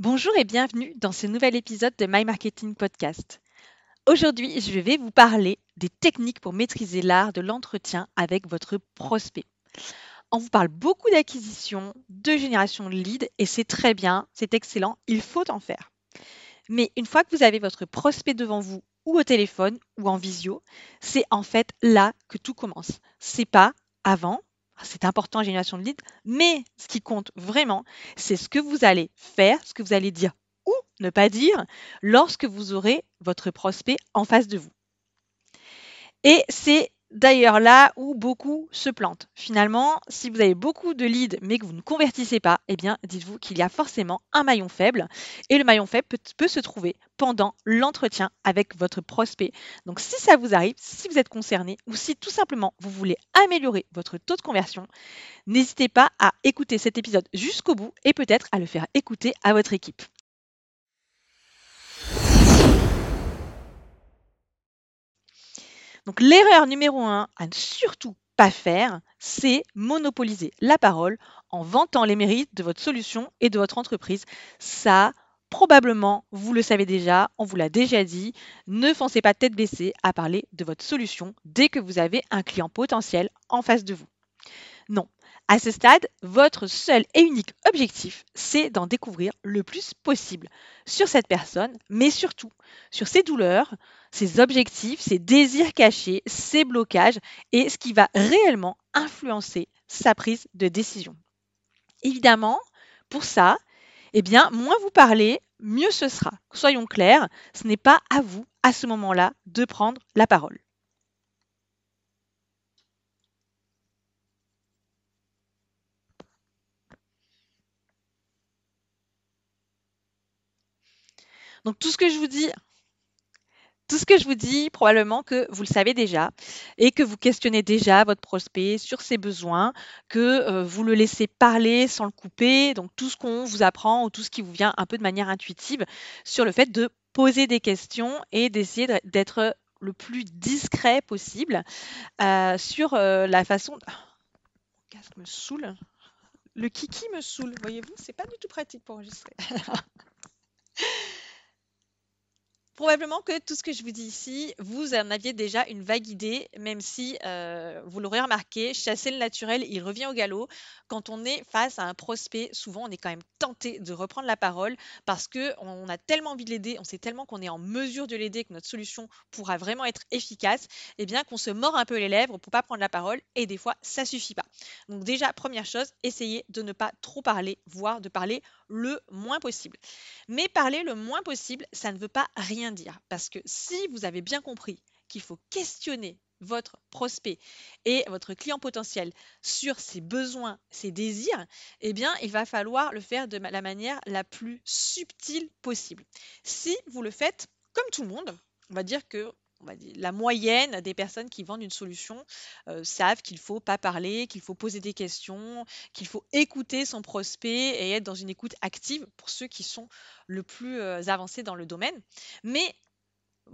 Bonjour et bienvenue dans ce nouvel épisode de My Marketing Podcast. Aujourd'hui, je vais vous parler des techniques pour maîtriser l'art de l'entretien avec votre prospect. On vous parle beaucoup d'acquisition, de génération de leads et c'est très bien, c'est excellent, il faut en faire. Mais une fois que vous avez votre prospect devant vous ou au téléphone ou en visio, c'est en fait là que tout commence. C'est pas avant, c'est important, génération de leads, mais ce qui compte vraiment, c'est ce que vous allez faire, ce que vous allez dire ou ne pas dire lorsque vous aurez votre prospect en face de vous. Et c'est d'ailleurs là où beaucoup se plantent. Finalement, si vous avez beaucoup de leads mais que vous ne convertissez pas, eh bien, dites-vous qu'il y a forcément un maillon faible et le maillon faible peut, se trouver pendant l'entretien avec votre prospect. Donc si ça vous arrive, si vous êtes concerné ou si tout simplement vous voulez améliorer votre taux de conversion, n'hésitez pas à écouter cet épisode jusqu'au bout et peut-être à le faire écouter à votre équipe. Donc l'erreur numéro un à ne surtout pas faire, c'est monopoliser la parole en vantant les mérites de votre solution et de votre entreprise. Ça, probablement, vous le savez déjà, on vous l'a déjà dit, ne foncez pas tête baissée à parler de votre solution dès que vous avez un client potentiel en face de vous. Non, à ce stade, votre seul et unique objectif, c'est d'en découvrir le plus possible sur cette personne, mais surtout sur ses douleurs, ses objectifs, ses désirs cachés, ses blocages et ce qui va réellement influencer sa prise de décision. Évidemment, pour ça, eh bien, moins vous parlez, mieux ce sera. Soyons clairs, ce n'est pas à vous, à ce moment-là, de prendre la parole. Donc tout ce que je vous dis, tout ce que je vous dis, probablement que vous le savez déjà et que vous questionnez déjà votre prospect sur ses besoins, que euh, vous le laissez parler sans le couper. Donc tout ce qu'on vous apprend ou tout ce qui vous vient un peu de manière intuitive sur le fait de poser des questions et d'essayer d'être le plus discret possible euh, sur euh, la façon. Mon me saoule. Le kiki me saoule, voyez-vous, c'est pas du tout pratique pour enregistrer. Probablement que tout ce que je vous dis ici, vous en aviez déjà une vague idée, même si euh, vous l'aurez remarqué, chasser le naturel, il revient au galop. Quand on est face à un prospect, souvent on est quand même tenté de reprendre la parole parce qu'on a tellement envie de l'aider, on sait tellement qu'on est en mesure de l'aider, que notre solution pourra vraiment être efficace, et eh bien qu'on se mord un peu les lèvres pour pas prendre la parole et des fois ça suffit pas. Donc déjà première chose, essayez de ne pas trop parler, voire de parler le moins possible. Mais parler le moins possible, ça ne veut pas rien Parce que si vous avez bien compris qu'il faut questionner votre prospect et votre client potentiel sur ses besoins, ses désirs, eh bien, il va falloir le faire de la manière la plus subtile possible. Si vous le faites comme tout le monde, on va dire que la moyenne des personnes qui vendent une solution euh, savent qu'il ne faut pas parler, qu'il faut poser des questions, qu'il faut écouter son prospect et être dans une écoute active pour ceux qui sont le plus euh, avancés dans le domaine. Mais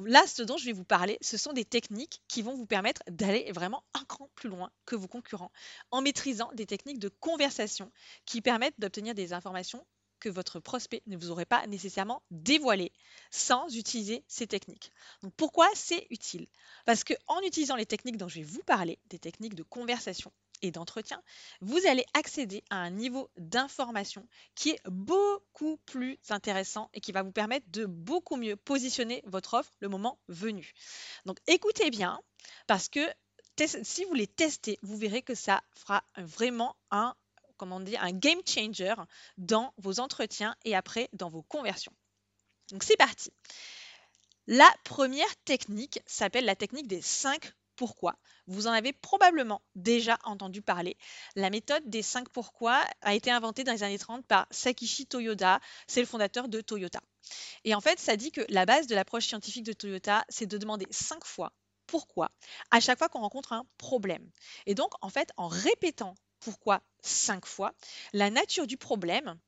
là, ce dont je vais vous parler, ce sont des techniques qui vont vous permettre d'aller vraiment un cran plus loin que vos concurrents en maîtrisant des techniques de conversation qui permettent d'obtenir des informations que votre prospect ne vous aurait pas nécessairement dévoilé sans utiliser ces techniques. Donc pourquoi c'est utile? Parce que en utilisant les techniques dont je vais vous parler, des techniques de conversation et d'entretien, vous allez accéder à un niveau d'information qui est beaucoup plus intéressant et qui va vous permettre de beaucoup mieux positionner votre offre le moment venu. Donc écoutez bien parce que si vous les testez, vous verrez que ça fera vraiment un comment dire, un game changer dans vos entretiens et après dans vos conversions. Donc c'est parti. La première technique s'appelle la technique des 5 pourquoi. Vous en avez probablement déjà entendu parler. La méthode des 5 pourquoi a été inventée dans les années 30 par Sakishi Toyoda, c'est le fondateur de Toyota. Et en fait, ça dit que la base de l'approche scientifique de Toyota, c'est de demander 5 fois pourquoi à chaque fois qu'on rencontre un problème. Et donc, en fait, en répétant pourquoi cinq fois, la nature du problème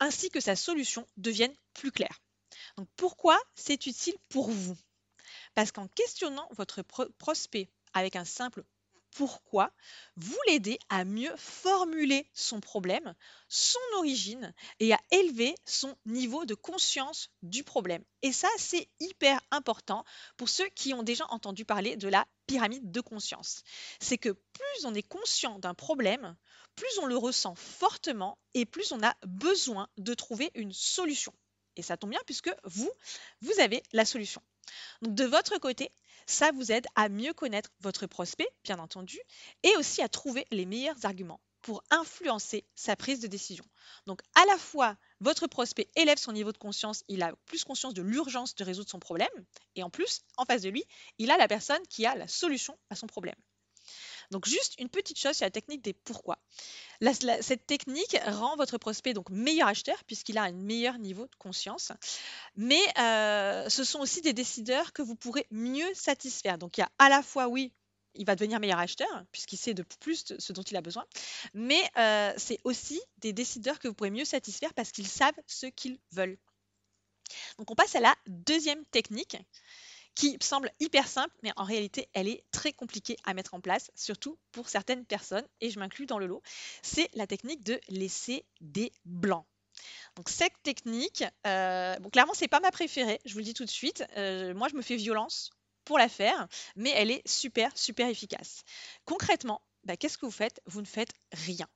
ainsi que sa solution deviennent plus claires. Donc pourquoi c'est utile pour vous? Parce qu'en questionnant votre prospect avec un simple pourquoi, vous l'aidez à mieux formuler son problème, son origine et à élever son niveau de conscience du problème. Et ça, c'est hyper important pour ceux qui ont déjà entendu parler de la pyramide de conscience. C'est que plus on est conscient d'un problème, plus on le ressent fortement et plus on a besoin de trouver une solution. Et ça tombe bien puisque vous, vous avez la solution. Donc de votre côté, ça vous aide à mieux connaître votre prospect, bien entendu, et aussi à trouver les meilleurs arguments pour influencer sa prise de décision. Donc à la fois, votre prospect élève son niveau de conscience, il a plus conscience de l'urgence de résoudre son problème, et en plus, en face de lui, il a la personne qui a la solution à son problème. Donc juste une petite chose sur la technique des pourquoi. cette technique rend votre prospect donc meilleur acheteur puisqu'il a un meilleur niveau de conscience. Mais euh, ce sont aussi des décideurs que vous pourrez mieux satisfaire. Donc il y a à la fois oui il va devenir meilleur acheteur puisqu'il sait de plus ce dont il a besoin. Mais euh, c'est aussi des décideurs que vous pourrez mieux satisfaire parce qu'ils savent ce qu'ils veulent. Donc on passe à la deuxième technique qui semble hyper simple, mais en réalité, elle est très compliquée à mettre en place, surtout pour certaines personnes, et je m'inclus dans le lot. C'est la technique de laisser des blancs. Donc cette technique, euh, bon, clairement, pas ma préférée, je vous le dis tout de suite. Euh, moi, je me fais violence pour la faire, mais elle est super, super efficace. Concrètement, bah, qu'est-ce que vous faites? Vous ne faites rien.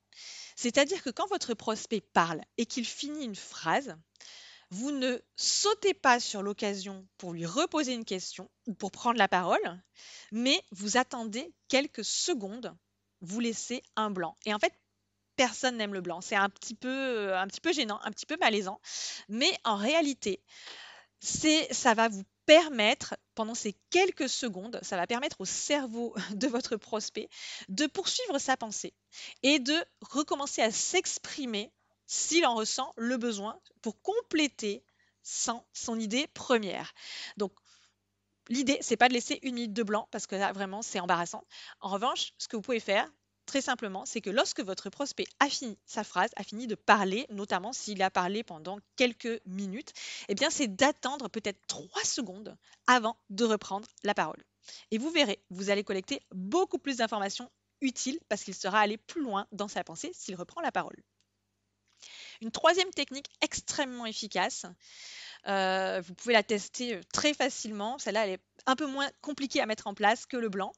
C'est-à-dire que quand votre prospect parle et qu'il finit une phrase, vous ne sautez pas sur l'occasion pour lui reposer une question ou pour prendre la parole, mais vous attendez quelques secondes, vous laissez un blanc. Et en fait, personne n'aime le blanc. C'est un petit peu, un petit peu gênant, un petit peu malaisant. Mais en réalité, ça va vous permettre, pendant ces quelques secondes, ça va permettre au cerveau de votre prospect de poursuivre sa pensée et de recommencer à s'exprimer s'il en ressent le besoin pour compléter son, idée première. Donc, l'idée, c'est pas de laisser une minute de blanc parce que là, vraiment, c'est embarrassant. En revanche, ce que vous pouvez faire, très simplement, c'est que lorsque votre prospect a fini sa phrase, a fini de parler, notamment s'il a parlé pendant quelques minutes, eh bien, c'est d'attendre peut-être trois secondes avant de reprendre la parole. Et vous verrez, vous allez collecter beaucoup plus d'informations utiles parce qu'il sera allé plus loin dans sa pensée s'il reprend la parole. Une troisième technique extrêmement efficace, euh, vous pouvez la tester euh, très facilement, celle-là elle est un peu moins compliquée à mettre en place que le blanc,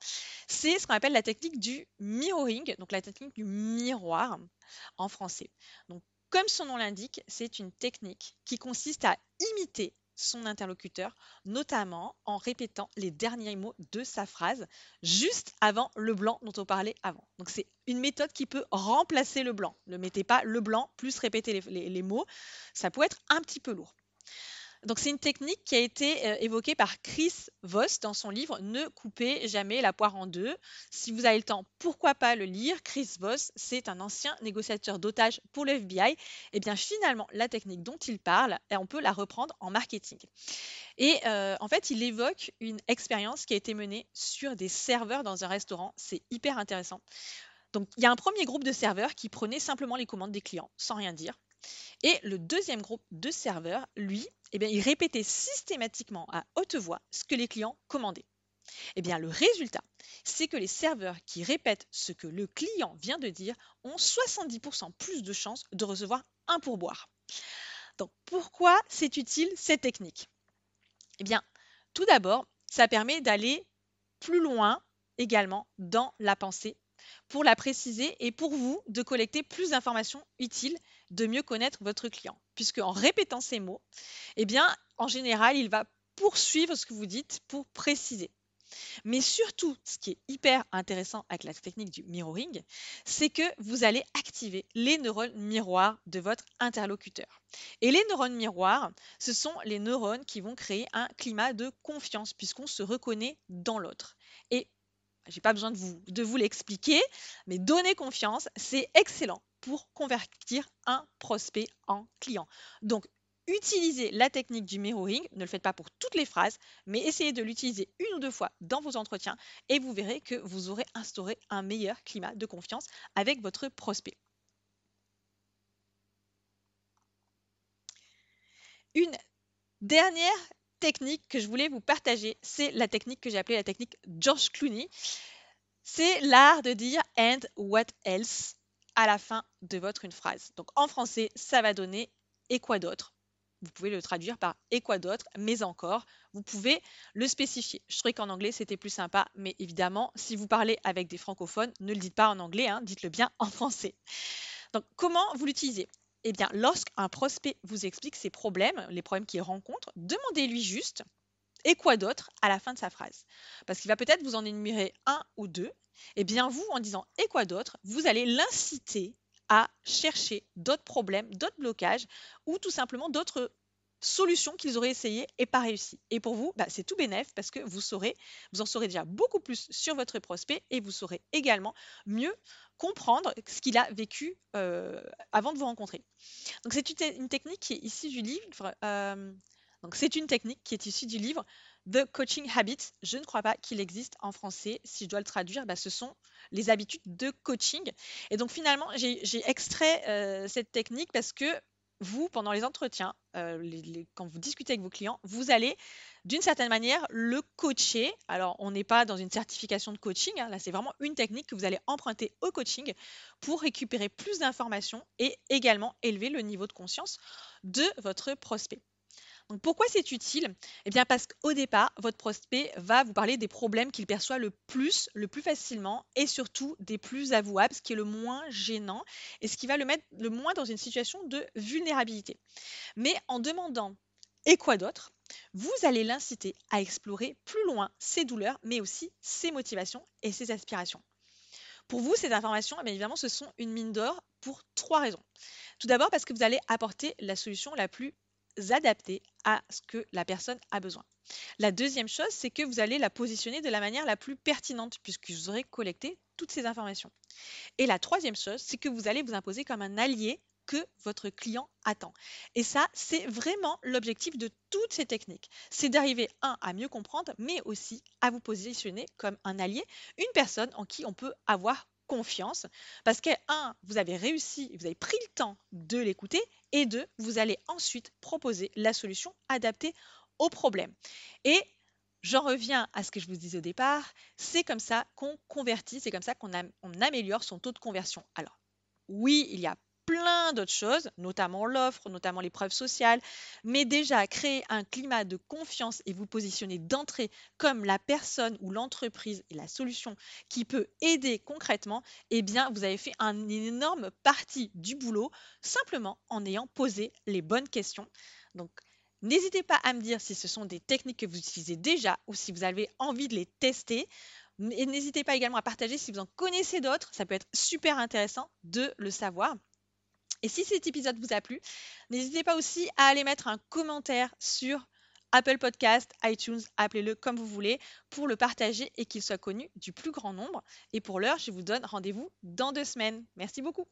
c'est ce qu'on appelle la technique du mirroring, donc la technique du miroir en français. Donc comme son nom l'indique, c'est une technique qui consiste à imiter son interlocuteur, notamment en répétant les derniers mots de sa phrase juste avant le blanc dont on parlait avant. Donc c'est une méthode qui peut remplacer le blanc. Ne mettez pas le blanc plus répéter les, mots, ça peut être un petit peu lourd. Donc c'est une technique qui a été euh, évoquée par Chris Voss dans son livre Ne coupez jamais la poire en deux. Si vous avez le temps, pourquoi pas le lire? Chris Voss, c'est un ancien négociateur d'otages pour le FBI. Et eh bien finalement, la technique dont il parle, eh, on peut la reprendre en marketing. Et euh, en fait, il évoque une expérience qui a été menée sur des serveurs dans un restaurant. C'est hyper intéressant. Donc, il y a un premier groupe de serveurs qui prenaient simplement les commandes des clients sans rien dire. Et le deuxième groupe de serveurs, lui, eh il répétait systématiquement à haute voix ce que les clients commandaient. Eh bien, le résultat, c'est que les serveurs qui répètent ce que le client vient de dire ont 70% plus de chances de recevoir un pourboire. Donc, pourquoi c'est utile cette technique? Eh bien, tout d'abord, ça permet d'aller plus loin également dans la pensée pour la préciser et pour vous de collecter plus d'informations utiles, de mieux connaître votre client. Puisque en répétant ces mots, eh en général, il va poursuivre ce que vous dites pour préciser. Mais surtout, ce qui est hyper intéressant avec la technique du mirroring, c'est que vous allez activer les neurones miroirs de votre interlocuteur. Et les neurones miroirs, ce sont les neurones qui vont créer un climat de confiance puisqu'on se reconnaît dans l'autre. Et j'ai pas besoin de vous, de vous l'expliquer, mais donner confiance, c'est excellent pour convertir un prospect en client. Donc, utilisez la technique du mirroring, ne le faites pas pour toutes les phrases, mais essayez de l'utiliser une ou deux fois dans vos entretiens et vous verrez que vous aurez instauré un meilleur climat de confiance avec votre prospect. Une dernière technique que je voulais vous partager, c'est la technique que j'ai appelée la technique George Clooney. C'est l'art de dire and what else à la fin de votre phrase. Donc en français, ça va donner et quoi d'autre vous pouvez le traduire par et quoi d'autre, mais encore, vous pouvez le spécifier. Je trouvais qu'en anglais, c'était plus sympa, mais évidemment, si vous parlez avec des francophones, ne le dites pas en anglais, hein, dites-le bien en français. Donc, comment vous l'utilisez? Eh bien, lorsqu'un prospect vous explique ses problèmes, les problèmes qu'il rencontre, demandez-lui juste et quoi d'autre? à la fin de sa phrase. Parce qu'il va peut-être vous en énumérer un ou deux. Eh bien, vous, en disant et quoi d'autre, vous allez l'inciter à chercher d'autres problèmes, d'autres blocages ou tout simplement d'autres solutions qu'ils auraient essayé et pas réussi. Et pour vous, bah, c'est tout bénef parce que vous saurez, vous en saurez déjà beaucoup plus sur votre prospect et vous saurez également mieux comprendre ce qu'il a vécu euh, avant de vous rencontrer. Donc c'est une, technique qui est issue du livre. Euh, donc c'est une technique qui est issue du livre The Coaching Habits. Je ne crois pas qu'il existe en français. Si je dois le traduire, bah, ce sont les habitudes de coaching. Et donc finalement, j'ai extrait euh, cette technique parce que vous, pendant les entretiens, euh, quand vous discutez avec vos clients, vous allez d'une certaine manière le coacher. Alors, on n'est pas dans une certification de coaching, hein. là c'est vraiment une technique que vous allez emprunter au coaching pour récupérer plus d'informations et également élever le niveau de conscience de votre prospect. Pourquoi c'est utile? Eh bien parce qu'au départ, votre prospect va vous parler des problèmes qu'il perçoit le plus, le plus facilement et surtout des plus avouables, ce qui est le moins gênant et ce qui va le mettre le moins dans une situation de vulnérabilité. Mais en demandant et quoi d'autre? vous allez l'inciter à explorer plus loin ses douleurs, mais aussi ses motivations et ses aspirations. Pour vous, ces informations, eh bien évidemment, ce sont une mine d'or pour trois raisons. Tout d'abord parce que vous allez apporter la solution la plus adapter à ce que la personne a besoin. La deuxième chose, c'est que vous allez la positionner de la manière la plus pertinente puisque vous aurez collecté toutes ces informations. Et la troisième chose, c'est que vous allez vous imposer comme un allié que votre client attend. Et ça, c'est vraiment l'objectif de toutes ces techniques. C'est d'arriver, un, à mieux comprendre, mais aussi à vous positionner comme un allié, une personne en qui on peut avoir confiance parce que, un, vous avez réussi, vous avez pris le temps de l'écouter et deux, vous allez ensuite proposer la solution adaptée au problème. Et j'en reviens à ce que je vous disais au départ, c'est comme ça qu'on convertit, c'est comme ça qu'on améliore son taux de conversion. Alors, oui, il y a plein d'autres choses, notamment l'offre, notamment les preuves sociales, mais déjà créer un climat de confiance et vous positionner d'entrée comme la personne ou l'entreprise et la solution qui peut aider concrètement, eh bien, vous avez fait une énorme partie du boulot simplement en ayant posé les bonnes questions. Donc, N'hésitez pas à me dire si ce sont des techniques que vous utilisez déjà ou si vous avez envie de les tester. Et n'hésitez pas également à partager si vous en connaissez d'autres. Ça peut être super intéressant de le savoir. Et si cet épisode vous a plu, n'hésitez pas aussi à aller mettre un commentaire sur Apple Podcast, iTunes, appelez-le comme vous voulez, pour le partager et qu'il soit connu du plus grand nombre. Et pour l'heure, je vous donne rendez-vous dans deux semaines. Merci beaucoup.